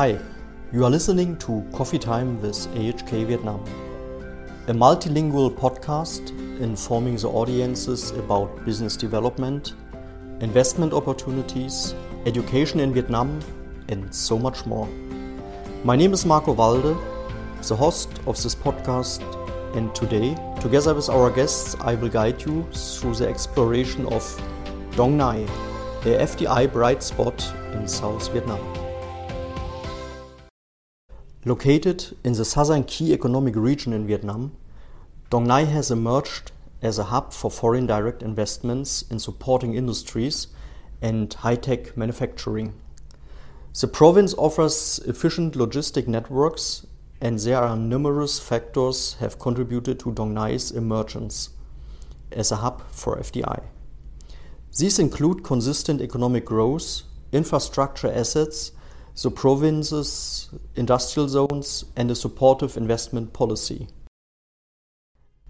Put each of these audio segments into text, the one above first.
Hi, you are listening to Coffee Time with AHK Vietnam, a multilingual podcast informing the audiences about business development, investment opportunities, education in Vietnam, and so much more. My name is Marco Walde, the host of this podcast, and today, together with our guests, I will guide you through the exploration of Dong Nai, a FDI bright spot in South Vietnam. Located in the southern key economic region in Vietnam, Dong Nai has emerged as a hub for foreign direct investments in supporting industries and high tech manufacturing. The province offers efficient logistic networks, and there are numerous factors have contributed to Dong Nai's emergence as a hub for FDI. These include consistent economic growth, infrastructure assets, the province's industrial zones, and a supportive investment policy.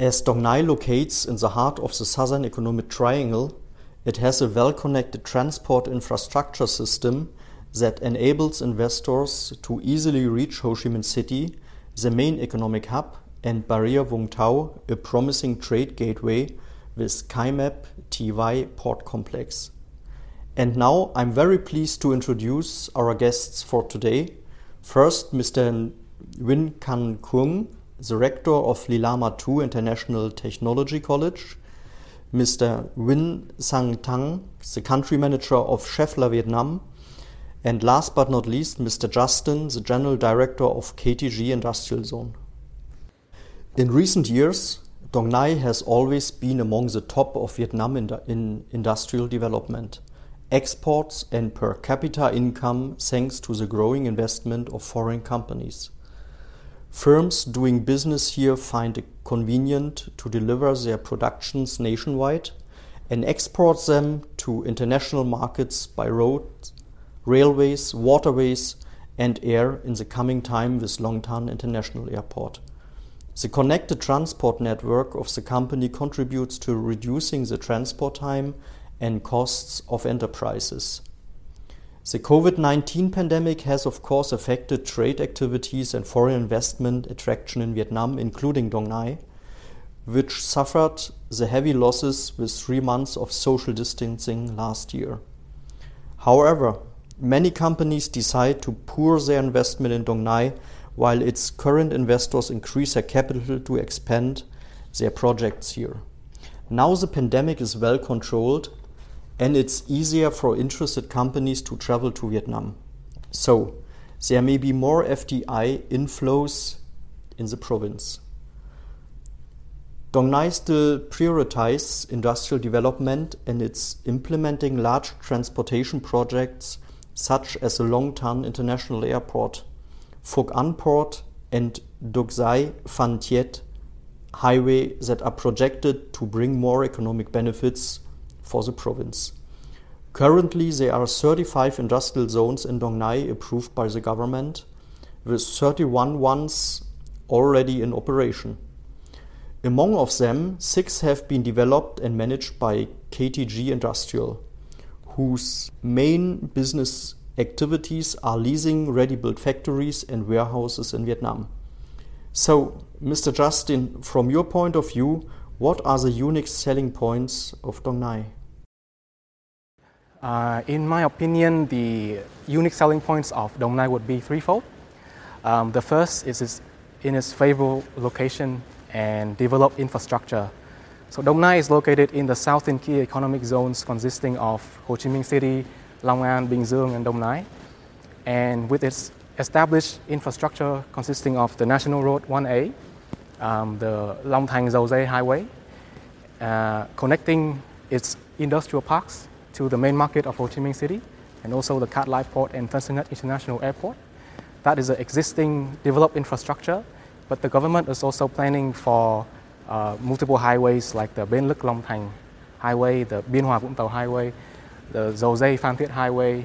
As Dong Nai locates in the heart of the Southern Economic Triangle, it has a well connected transport infrastructure system that enables investors to easily reach Ho Chi Minh City, the main economic hub, and Ba Ria Vung Tau, a promising trade gateway with Cai Mep TY port complex. And now I'm very pleased to introduce our guests for today. First, Mr. Win Kan Kung, the rector of Lilama 2 International Technology College, Mr. Win Sang Tang, the country manager of Schaeffler Vietnam, and last but not least, Mr. Justin, the general director of KTG Industrial Zone. In recent years, Dong Nai has always been among the top of Vietnam in, in industrial development, exports, and per capita income thanks to the growing investment of foreign companies. Firms doing business here find it convenient to deliver their productions nationwide and export them to international markets by road, railways, waterways, and air in the coming time with Long Thanh International Airport. The connected transport network of the company contributes to reducing the transport time and costs of enterprises. The COVID 19 pandemic has, of course, affected trade activities and foreign investment attraction in Vietnam, including Dong Nai, which suffered the heavy losses with three months of social distancing last year. However, many companies decide to pour their investment in Dong Nai while its current investors increase their capital to expand their projects here. Now the pandemic is well controlled and it's easier for interested companies to travel to Vietnam. So, there may be more FDI inflows in the province. Dong Nai still prioritizes industrial development and it's implementing large transportation projects such as the Long Thanh International Airport, Phuoc An Port, and Dau Giay Phan Thiet Highway that are projected to bring more economic benefits for the province. Currently, there are 35 industrial zones in Dong Nai approved by the government, with 31 ones already in operation. Among of them, six have been developed and managed by KTG Industrial, whose main business activities are leasing ready built factories and warehouses in Vietnam. So, Mr. Justin, from your point of view, what are the unique selling points of Dong Nai? Uh, in my opinion, the unique selling points of Dong Nai would be threefold. Um, the first is its, in its favorable location and developed infrastructure. So Dong Nai is located in the southern key economic zones consisting of Ho Chi Minh City, Long An, Binh Duong, and Dong Nai. And with its established infrastructure consisting of the National Road 1A, um, the Long Thanh Dầu Dây Highway, uh, connecting its industrial parks to the main market of Ho Chi Minh City and also the Cat Lai Port and Tân Sơn International Airport. That is an existing developed infrastructure, but the government is also planning for uh, multiple highways like the Bến Lức Long Thành Highway, the Biên Hòa Vũng Tàu Highway, the Dầu Dây Phan Thiết Highway,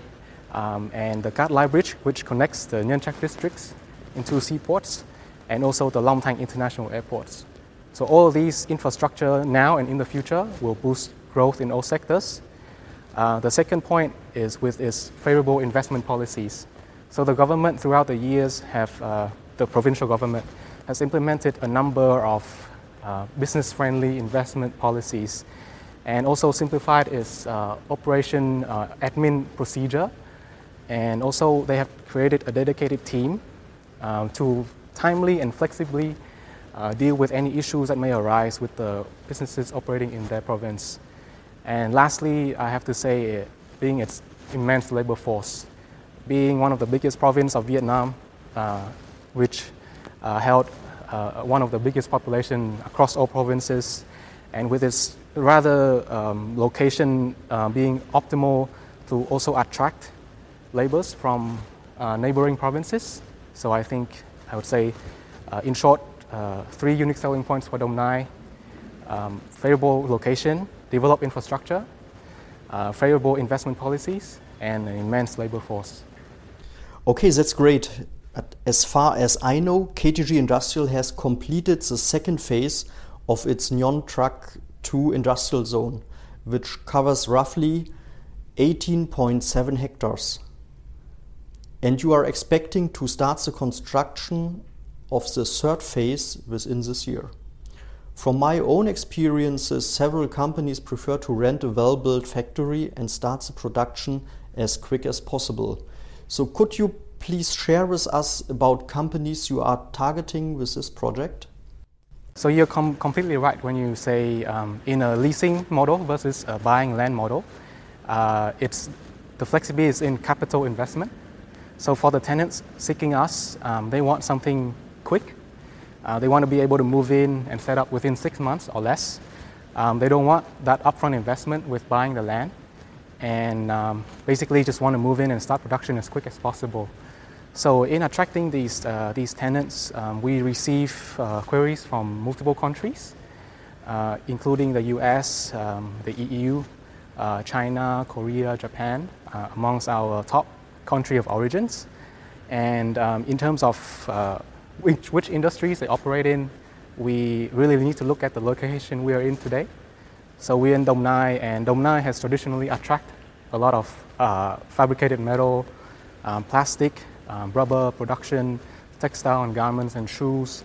um, and the Cat Lai Bridge, which connects the Nhơn Trạch districts into seaports, and also the Long Thanh International Airports. So all these infrastructure now and in the future will boost growth in all sectors uh, the second point is with its favorable investment policies. So the government throughout the years have, uh, the provincial government has implemented a number of uh, business-friendly investment policies and also simplified its uh, operation uh, admin procedure. And also they have created a dedicated team um, to timely and flexibly uh, deal with any issues that may arise with the businesses operating in their province. And lastly, I have to say, being its immense labor force, being one of the biggest provinces of Vietnam, uh, which uh, held uh, one of the biggest population across all provinces, and with its rather um, location uh, being optimal to also attract laborers from uh, neighboring provinces. So I think I would say, in short, three unique selling points for Dong Nai: um, favorable location, developed infrastructure, uh, favorable investment policies, and an immense labor force. Okay, that's great. As far as I know, KTG Industrial has completed the second phase of its Nhon Trach 2 industrial zone, which covers roughly 18.7 hectares. And you are expecting to start the construction of the third phase within this year. From my own experiences, several companies prefer to rent a well built factory and start the production as quick as possible. So, could you please share with us about companies you are targeting with this project? So, you're com- completely right when you say um, in a leasing model versus a buying land model, uh, it's, the flexibility is in capital investment. So, for the tenants seeking us, um, they want something quick uh, they want to be able to move in and set up within six months or less. Um, they don't want that upfront investment with buying the land and um, basically just want to move in and start production as quick as possible. So, in attracting these, uh, these tenants, um, we receive uh, queries from multiple countries, uh, including the US, um, the EU, uh, China, Korea, Japan, uh, amongst our top country of origins. And um, in terms of which, which industries they operate in, we really need to look at the location we are in today. So we're in Dong Nai, and Dong Nai has traditionally attracted a lot of uh, fabricated metal, um, plastic, um, rubber production, textile and garments and shoes.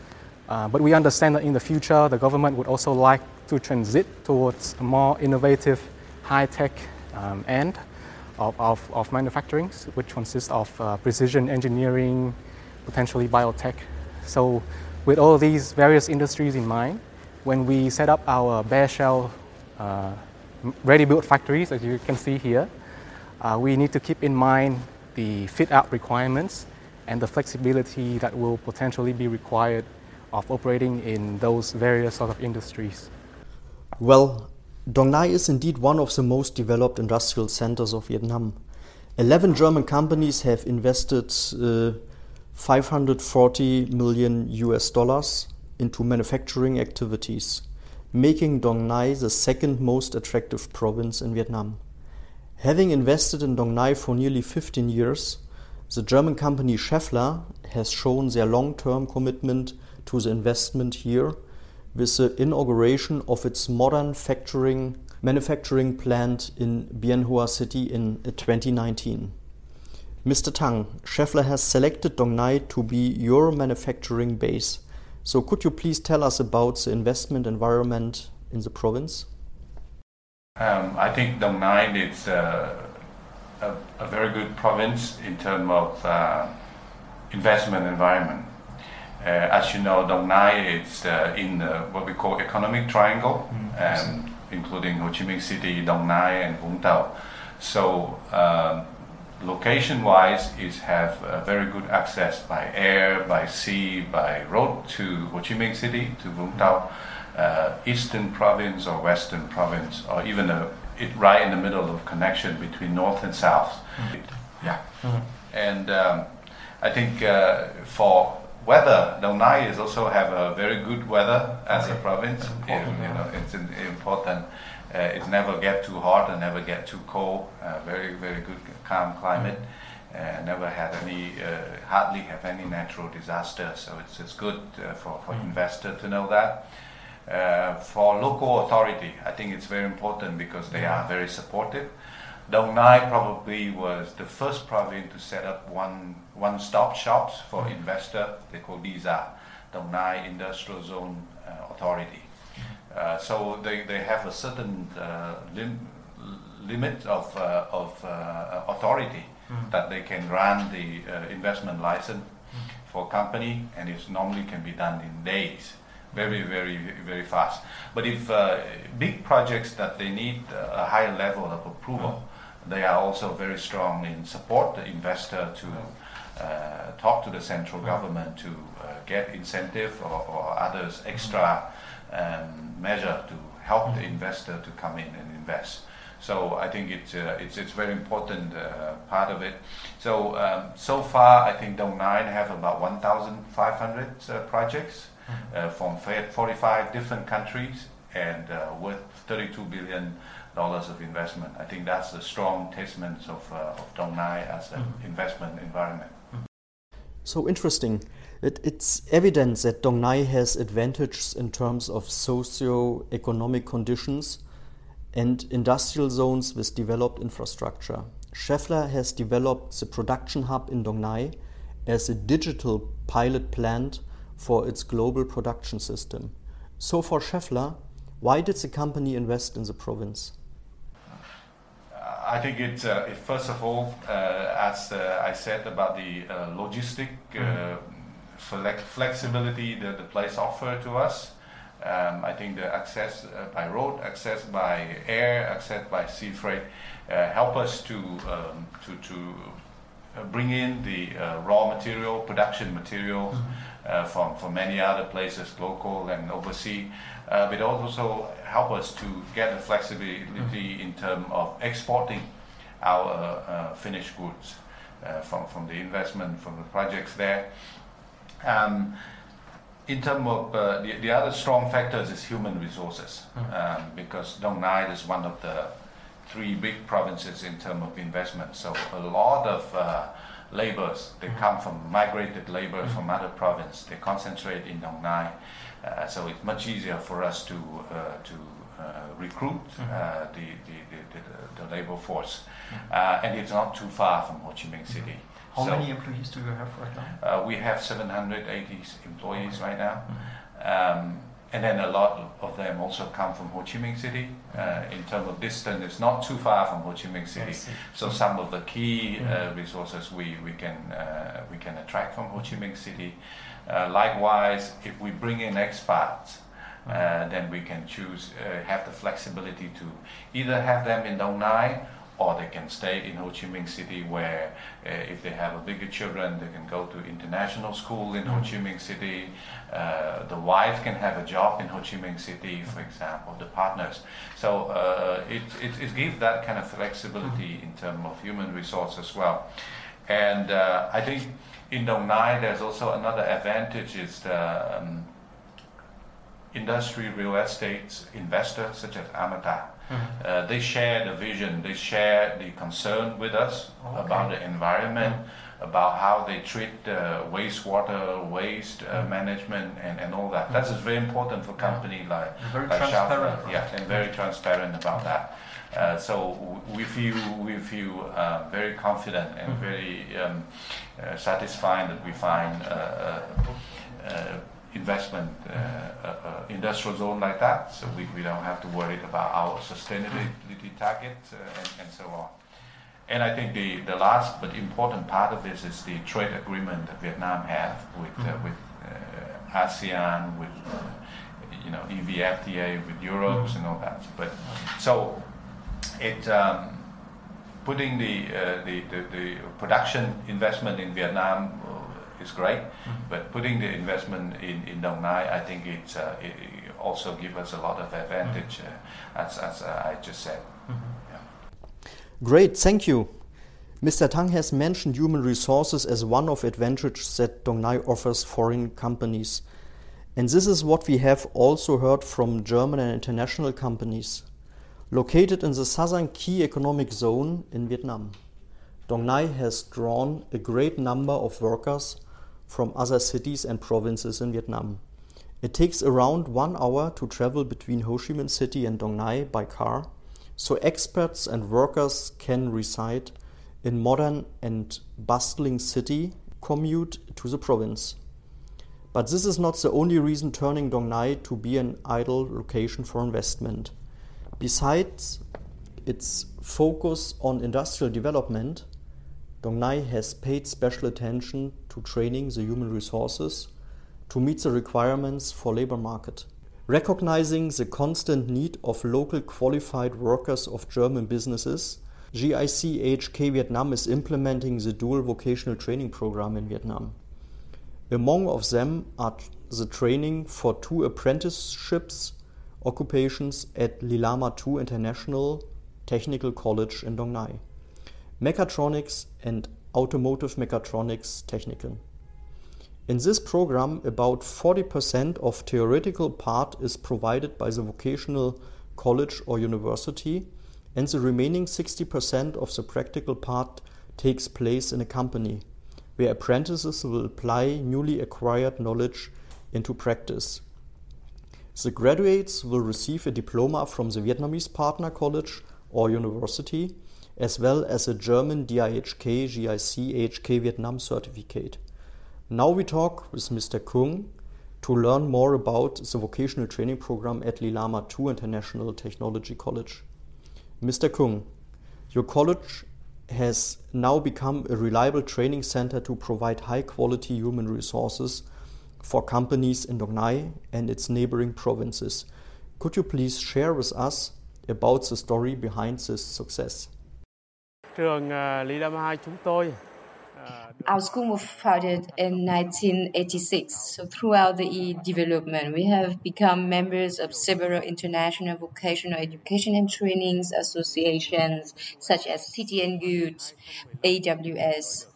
Uh, but we understand that in the future, the government would also like to transit towards a more innovative, high-tech um, end of, of, of manufacturing, which consists of uh, precision engineering, potentially biotech, so, with all these various industries in mind, when we set up our bare shell uh, ready built factories, as you can see here, uh, we need to keep in mind the fit out requirements and the flexibility that will potentially be required of operating in those various sort of industries. Well, Dong Nai is indeed one of the most developed industrial centers of Vietnam. 11 German companies have invested uh, 540 million US dollars into manufacturing activities, making Dong Nai the second most attractive province in Vietnam. Having invested in Dong Nai for nearly 15 years, the German company Schaeffler has shown their long term commitment to the investment here with the inauguration of its modern factoring, manufacturing plant in Bien Hoa City in 2019. Mr. Tang, Schaeffler has selected Dong Nai to be your manufacturing base. So could you please tell us about the investment environment in the province? Um, I think Dong Nai is uh, a, a, very good province in terms of uh, investment environment. Uh, as you know, Dong Nai is uh, in what we call economic triangle, mm, um, including Ho Chi Minh City, Dong Nai, and Vũng Tàu. So um, location wise is have uh, very good access by air, by sea, by road to Ho Chi Minh City, to Vũng Tàu, uh, eastern province or western province, or even a, it right in the middle of connection between north and south. Mm-hmm. Yeah. Mm-hmm. And um, I think uh, for weather, Dong Nai is also have a very good weather as okay. a province. You, you know, it's important. Uh, it never get too hot and never get too cold. Uh, very very good calm climate. Uh, never had any hardly have any natural disaster. So it's it's good for for mm. investor to know that. Uh, for local authority, I think it's very important because they are very supportive. Dong Nai probably was the first province to set up one one-stop shops for investor. They call DIZA, Dong Nai Industrial Zone uh, Authority. Uh, so they, they have a certain uh, lim- limit of, uh, of uh, authority mm. that they can grant the uh, investment license mm. for company, and it normally can be done in days, very very very fast. But if big projects that they need a higher level of approval, mm. they are also very strong in support the investor to. Uh, talk to the central government to uh, get incentive or, or others extra um, measure to help the investor to come in and invest. So I think it's uh, it's it's very important uh, part of it. So um, so far, I think Dong Nai have about 1,500 uh, projects mm-hmm. uh, from 45 different countries and uh, worth 32 billion dollars of investment. I think that's a strong testament of uh, of Dong Nai as an mm-hmm. investment environment. So interesting. It, it's evident that Dong Nai has advantages in terms of socio-economic conditions and industrial zones with developed infrastructure. Schaeffler has developed the production hub in Dong Nai as a digital pilot plant for its global production system. So, for Schaeffler, why did the company invest in the province? I think it, uh, it first of all, uh, as uh, I said about the uh, logistic mm. flexibility that the place offered to us, um, I think the access uh, by road, access by air, access by sea freight uh, help us to um, to to uh, bring in the uh, raw material, production materials mm-hmm. uh, from from many other places, local and overseas. Uh, but also help us to get the flexibility mm-hmm. in terms of exporting our finished goods from from the investment from the projects there. Um, in terms of uh, the, the other strong factors is human resources mm-hmm. um, because Dong Nai is one of the three big provinces in terms of investment. So a lot of uh, laborers they mm-hmm. come from migrated labor mm-hmm. from other provinces. They concentrate in Dong Nai, uh, so it's much easier for us to uh, to uh, recruit mm-hmm. uh, the, the, the, the, the labor force, mm-hmm. and it's not too far from Ho Chi Minh City. How so, many employees do you have right now? Uh, we have 780 employees right now. Mm-hmm. Um, and then a lot of them also come from Ho Chi Minh City. Uh, in terms of distance, it's not too far from Ho Chi Minh City. So some of the key uh, mm-hmm. resources we, we can uh, we can attract from Ho Chi Minh City. Uh, likewise, if we bring in expats, uh, mm-hmm. then we can choose uh, have the flexibility to either have them in Dong Nai or they can stay in Ho Chi Minh City where uh, if they have a bigger children they can go to international school in Ho Chi Minh City. Uh, the wife can have a job in Ho Chi Minh City for example the partners. So uh, it, it, it, gives that kind of flexibility in terms of human resource as well. And uh, I think in Dong Nai there's also another advantage is the um, industry real estate investors such as Amata Mm-hmm. Uh, they share the vision, they share the concern with us okay. about the environment, mm-hmm. about how they treat uh, wastewater, waste uh, mm-hmm. management, and, and all that. That's very important for company yeah. like, very like transparent. Right? Yeah, and very transparent about that. Uh, so we feel we feel uh, very confident and mm-hmm. very um, uh, satisfied that we find uh, uh, investment uh, uh, uh, industrial zone like that, so we, we don't have to worry about our sustainability targets and, and so on. And I think the, the last but important part of this is the trade agreement that Vietnam has with mm-hmm. with ASEAN, with you know EVFTA, with Europe mm-hmm. and all that. But so it. Um, putting the, uh, the, the, the, production investment in Vietnam is great, but putting the investment in, in Dong Nai, I think it's, uh, it, it also gives us a lot of advantage, uh, as, as uh, I just said. Yeah. Great, thank you. Mr. Tang has mentioned human resources as one of advantages that Dong Nai offers foreign companies. And this is what we have also heard from German and international companies. Located in the southern key economic zone in Vietnam, Dong Nai has drawn a great number of workers from other cities and provinces in Vietnam. It takes around one hour to travel between Ho Chi Minh City and Dong Nai by car, so experts and workers can reside in modern and bustling city commute to the province. But this is not the only reason turning Dong Nai to be an ideal location for investment. Besides its focus on industrial development, Dong Nai has paid special attention to training the human resources to meet the requirements for labor market. Recognizing the constant need of local qualified workers of German businesses, GIC AHK Vietnam is implementing the dual vocational training program in Vietnam. Among of them are the training for two apprenticeships occupations at Lilama 2 International Technical College in Dong Nai, Mechatronics and Automotive Mechatronics Technical. In this program, about 40% of theoretical part is provided by the vocational college or university, and the remaining 60% of the practical part takes place in a company, where apprentices will apply newly acquired knowledge into practice. The graduates will receive a diploma from the Vietnamese partner college or university, as well as a German DIHK GIC HK Vietnam certificate. Now we talk with Mr. Kung to learn more about the vocational training program at Lilama 2 International Technology College. Mr. Kung, your college has now become a reliable training center to provide high quality human resources for companies in Dong Nai and its neighboring provinces. Could you please share with us about the story behind this success? Trường 2 chúng tôi our school was founded in 1986. So throughout the development, we have become members of several international vocational education and trainings associations such as and Good, AWS.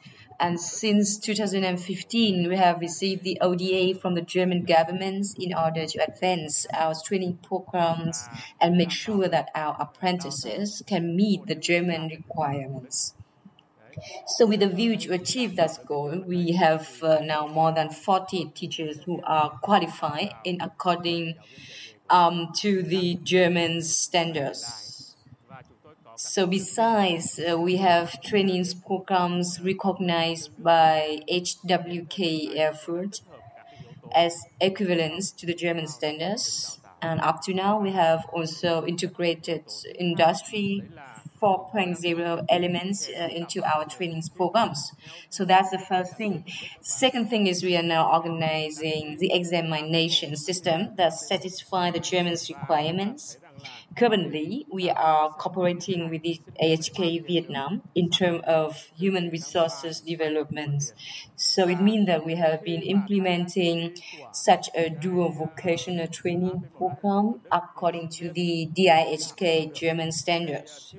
And since 2015, we have received the ODA from the German government in order to advance our training programs and make sure that our apprentices can meet the German requirements. So, with a view to achieve that goal, we have uh, now more than 40 teachers who are qualified in according um, to the German standards. So, besides, uh, we have training programs recognized by HWK Erfurt as equivalents to the German standards. And up to now, we have also integrated industry 4.0 elements uh, into our trainings programs. So that's the first thing. Second thing is we are now organizing the examination system that satisfy the German's requirements Currently, we are cooperating with the AHK Vietnam in terms of human resources development. So it means that we have been implementing such a dual vocational training program according to the DIHK German standards.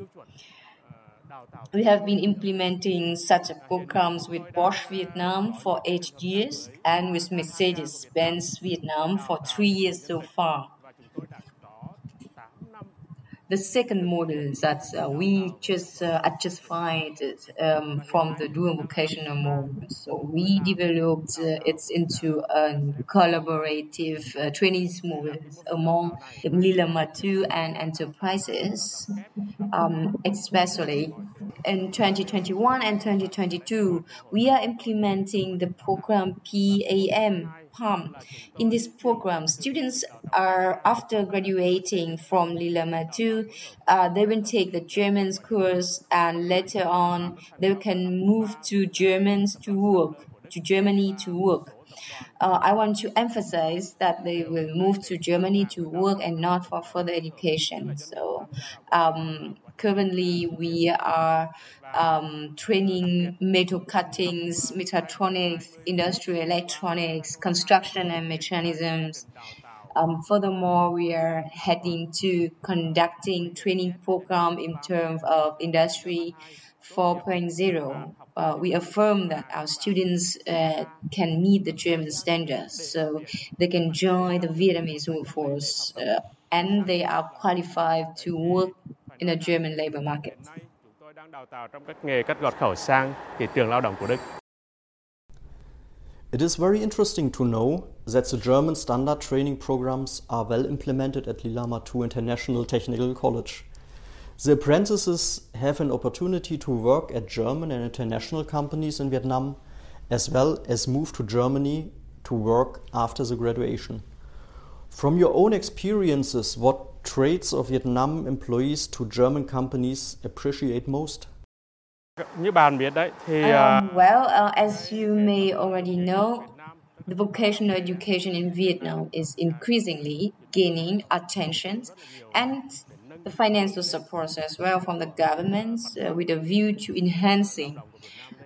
We have been implementing such a programs with Bosch Vietnam for eight years and with Mercedes Benz Vietnam for three years so far. The second model that uh, we just uh, adjustified um, from the dual vocational model. So we developed uh, it into a collaborative uh, training model among the 2 and enterprises, um, especially in 2021 and 2022, we are implementing the program PAM In this program, students are after graduating from Lilama 2, uh, they will take the German course and later on they can move to Germans to work, to Germany to work. Uh, I want to emphasize that they will move to Germany to work and not for further education. So um, currently we are um, training metal cuttings, mechatronics, industrial electronics, construction and mechanisms. Um, furthermore, we are heading to conducting training program in terms of industry 4.0. Uh, we affirm that our students uh, can meet the German standards, so they can join the Vietnamese workforce, uh, and they are qualified to work in the German labor market. It is very interesting to know that the German standard training programs are well implemented at Lilama 2 International Technical College. The apprentices have an opportunity to work at German and international companies in Vietnam, as well as move to Germany to work after the graduation. From your own experiences, what traits of Vietnam employees to German companies appreciate most? Như bạn biết đấy thì Um, well, uh, as you may already know, the vocational education in Vietnam is increasingly gaining attention and the financial support as well from the government uh, with a view to enhancing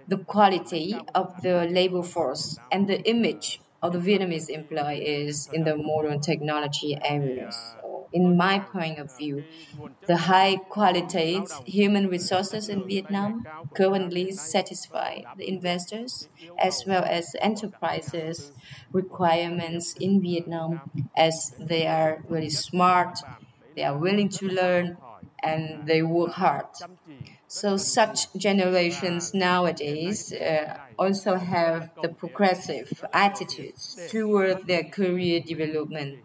the quality of the labor force and the image of the Vietnamese employees in the modern technology areas. So, in my point of view, the high quality human resources in Vietnam currently satisfy the investors as well as enterprises requirements in Vietnam as they are really smart, they are willing to learn and they work hard. So such generations nowadays uh, also have the progressive attitudes toward their career development.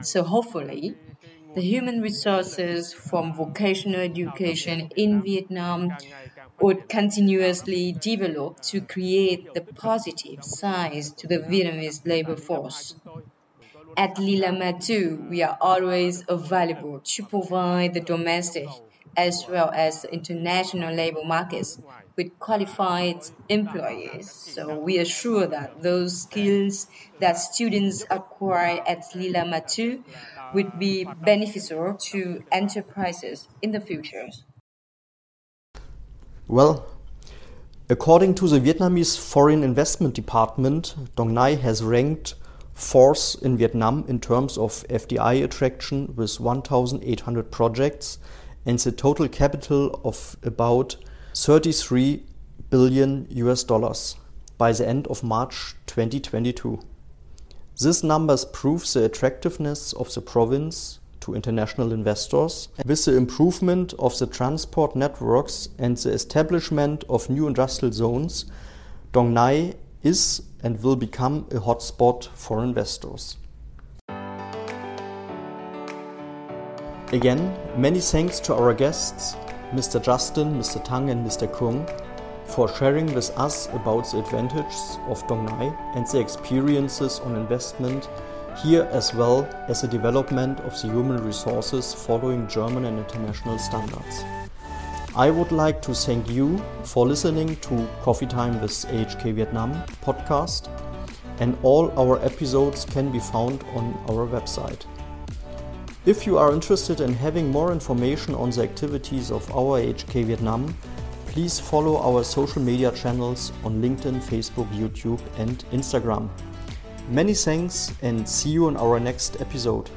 So hopefully, the human resources from vocational education in Vietnam would continuously develop to create the positive sides to the Vietnamese labor force. At Lilama 2, we are always available to provide the domestic as well as international labor markets with qualified employees. So we are sure that those skills that students acquire at Lilama 2 would be beneficial to enterprises in the future. Well, according to the Vietnamese Foreign Investment Department, Dong Nai has ranked fourth in Vietnam in terms of FDI attraction with 1,800 projects and the total capital of about 33 billion US dollars by the end of March 2022. These numbers prove the attractiveness of the province to international investors. With the improvement of the transport networks and the establishment of new industrial zones, Dong Nai is and will become a hotspot for investors. Again, many thanks to our guests, Mr. Justin, Mr. Tang, and Mr. Kung, for sharing with us about the advantages of Dong Nai and the experiences on investment here as well as the development of the human resources following German and international standards. I would like to thank you for listening to Coffee Time with AHK Vietnam podcast, and all our episodes can be found on our website. If you are interested in having more information on the activities of our HK Vietnam, please follow our social media channels on LinkedIn, Facebook, YouTube, and Instagram. Many thanks and see you in our next episode.